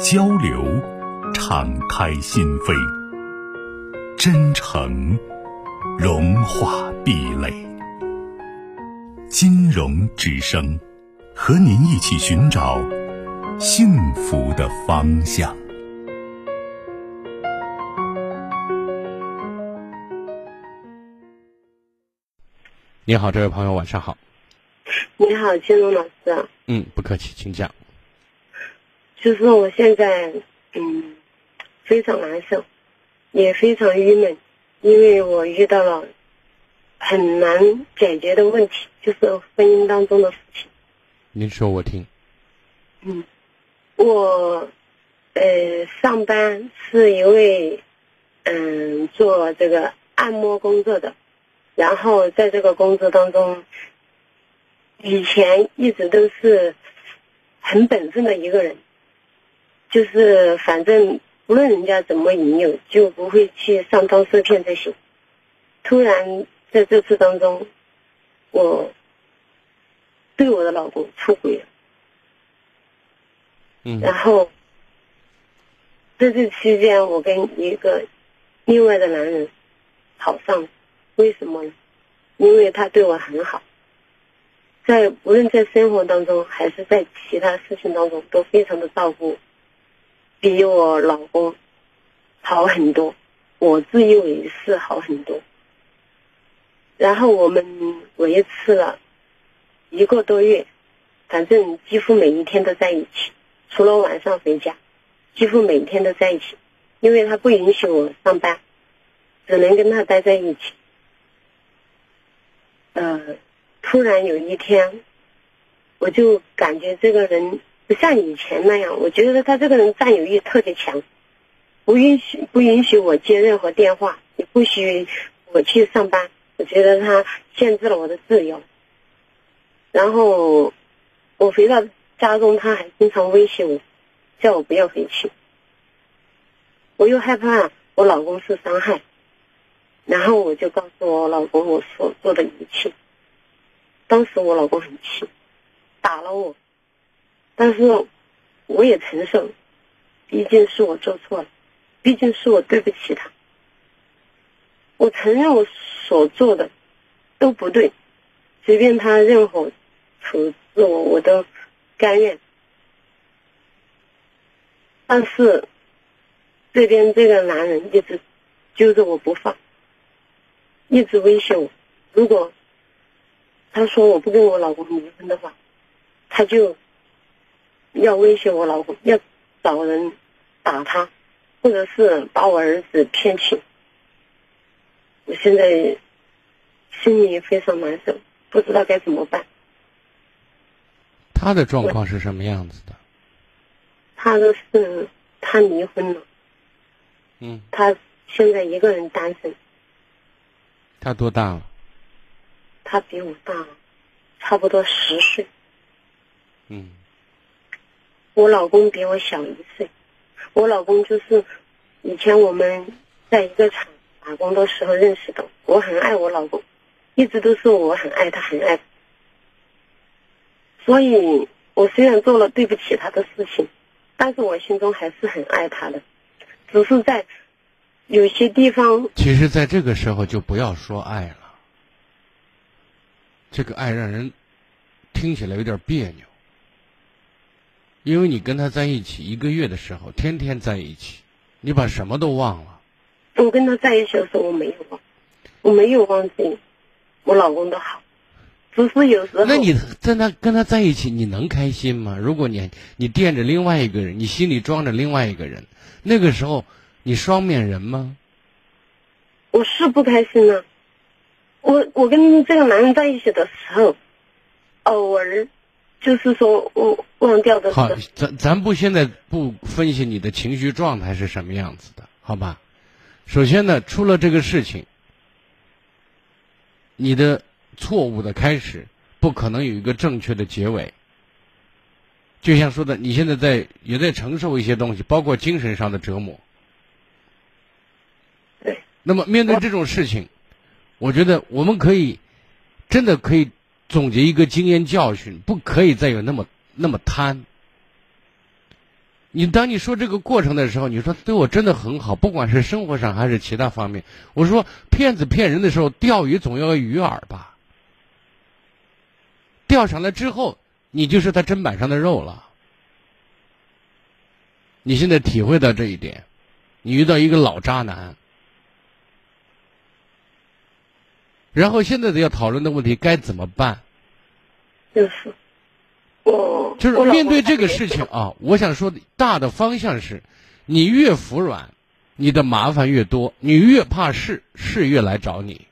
交流，敞开心扉；真诚，融化壁垒。金融之声，和您一起寻找幸福的方向。你好，这位朋友，晚上好。你好，金融老师。嗯，不客气，请讲。就是我现在，嗯，非常难受，也非常郁闷，因为我遇到了很难解决的问题，就是婚姻当中的事情。您说，我听。嗯，我，呃，上班是一位，嗯，做这个按摩工作的，然后在这个工作当中，以前一直都是很本分的一个人。就是反正无论人家怎么引诱，就不会去上当受骗这些。突然在这次当中，我对我的老公出轨了。嗯。然后在这期间，我跟一个另外的男人好上了，为什么呢？因为他对我很好，在无论在生活当中还是在其他事情当中，都非常的照顾。比我老公好很多，我自以为是好很多。然后我们维持了一个多月，反正几乎每一天都在一起，除了晚上回家，几乎每天都在一起。因为他不允许我上班，只能跟他待在一起。呃，突然有一天，我就感觉这个人。不像以前那样，我觉得他这个人占有欲特别强，不允许不允许我接任何电话，也不许我去上班。我觉得他限制了我的自由。然后我回到家中，他还经常威胁我，叫我不要回去。我又害怕我老公受伤害，然后我就告诉我老公我所做的一切。当时我老公很气，打了我。但是，我也承受，毕竟是我做错了，毕竟是我对不起他。我承认我所做的都不对，随便他任何处置我，我都甘愿。但是，这边这个男人一直揪着我不放，一直威胁我，如果他说我不跟我老公离婚的话，他就。要威胁我老公，要找人打他，或者是把我儿子骗去。我现在心里非常难受，不知道该怎么办。他的状况是什么样子的？他的是他离婚了。嗯。他现在一个人单身。他多大了？他比我大，差不多十岁。嗯。我老公比我小一岁，我老公就是以前我们在一个厂打工的时候认识的。我很爱我老公，一直都是我很爱他，很爱。所以我虽然做了对不起他的事情，但是我心中还是很爱他的，只是在有些地方。其实，在这个时候就不要说爱了，这个爱让人听起来有点别扭。因为你跟他在一起一个月的时候，天天在一起，你把什么都忘了。我跟他在一起的时候，我没有忘，我没有忘记我老公的好，只是有时候。那你在他跟他在一起，你能开心吗？如果你你惦着另外一个人，你心里装着另外一个人，那个时候你双面人吗？我是不开心呢。我我跟这个男人在一起的时候，偶尔。就是说我忘掉的。好，咱咱不现在不分析你的情绪状态是什么样子的，好吧？首先呢，出了这个事情，你的错误的开始不可能有一个正确的结尾。就像说的，你现在在也在承受一些东西，包括精神上的折磨。对。那么面对这种事情，我觉得我们可以真的可以总结一个经验教训，不可以再有那么那么贪。你当你说这个过程的时候，你说对我真的很好，不管是生活上还是其他方面。我说骗子骗人的时候，钓鱼总要个鱼饵吧？钓上来之后。你就是他砧板上的肉了。你现在体会到这一点，你遇到一个老渣男，然后现在的要讨论的问题该怎么办？就是我就是面对这个事情啊，我想说的大的方向是，你越服软，你的麻烦越多，你越怕事，事越来找你。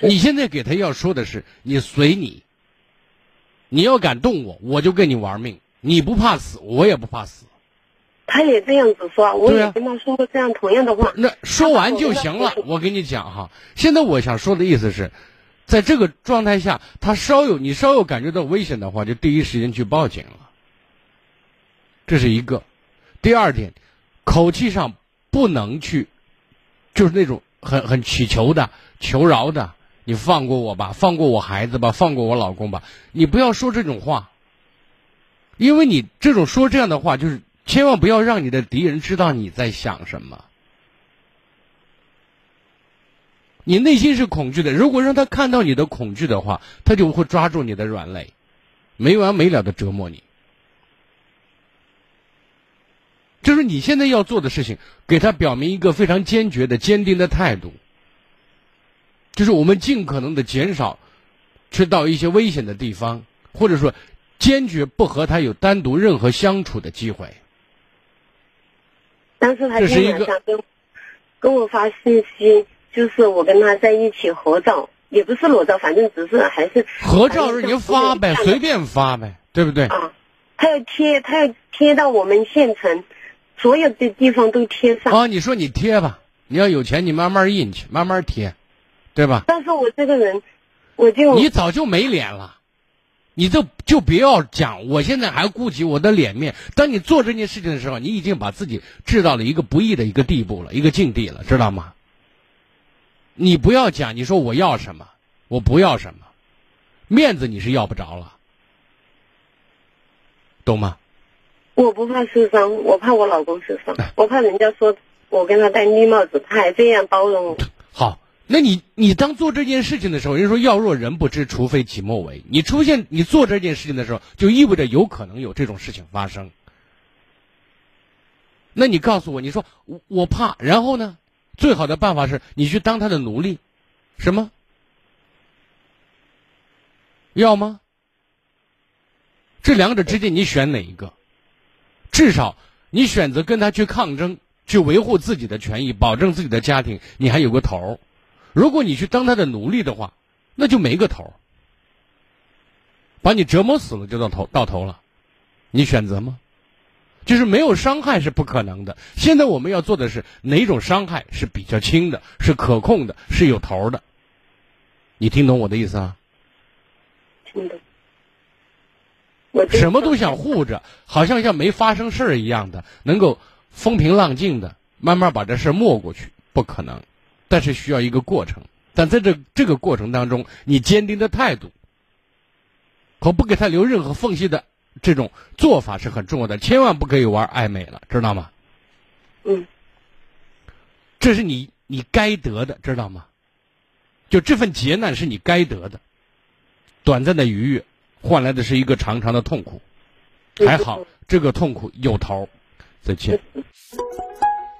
你现在给他要说的是，你随你。你要敢动我，我就跟你玩命。你不怕死，我也不怕死。他也这样子说，我也跟他说过这样同样的话。那说完就行了。我跟你讲哈，现在我想说的意思是，在这个状态下，他稍有你稍有感觉到危险的话，就第一时间去报警了。这是一个。第二点，口气上不能去，就是那种很很乞求的、求饶的。你放过我吧，放过我孩子吧，放过我老公吧。你不要说这种话，因为你这种说这样的话，就是千万不要让你的敌人知道你在想什么。你内心是恐惧的，如果让他看到你的恐惧的话，他就会抓住你的软肋，没完没了的折磨你。就是你现在要做的事情，给他表明一个非常坚决的、坚定的态度。就是我们尽可能的减少去到一些危险的地方，或者说坚决不和他有单独任何相处的机会。但是他今天晚上跟跟我发信息，就是我跟他在一起合照，也不是裸照，反正只是还是合照，你就发呗，随便发呗，对不对？啊，他要贴，他要贴到我们县城所有的地方都贴上。啊，你说你贴吧，你要有钱，你慢慢印去，慢慢贴。对吧？但是我这个人，我就你早就没脸了，你就就别要讲。我现在还顾及我的脸面。当你做这件事情的时候，你已经把自己置到了一个不易的一个地步了，一个境地了，知道吗？你不要讲，你说我要什么，我不要什么，面子你是要不着了，懂吗？我不怕受伤，我怕我老公受伤，我怕人家说我跟他戴绿帽子，他还这样包容我。好。那你你当做这件事情的时候，人说要若人不知，除非己莫为。你出现你做这件事情的时候，就意味着有可能有这种事情发生。那你告诉我，你说我我怕，然后呢？最好的办法是你去当他的奴隶，什么？要吗？这两者之间你选哪一个？至少你选择跟他去抗争，去维护自己的权益，保证自己的家庭，你还有个头儿。如果你去当他的奴隶的话，那就没个头把你折磨死了就到头到头了，你选择吗？就是没有伤害是不可能的。现在我们要做的是哪种伤害是比较轻的，是可控的，是有头的？你听懂我的意思啊？听懂。我什么都想护着，好像像没发生事儿一样的，能够风平浪静的慢慢把这事儿没过去，不可能。但是需要一个过程，但在这这个过程当中，你坚定的态度和不给他留任何缝隙的这种做法是很重要的，千万不可以玩暧昧了，知道吗？嗯，这是你你该得的，知道吗？就这份劫难是你该得的，短暂的愉悦换来的是一个长长的痛苦，还好这个痛苦有头，再见。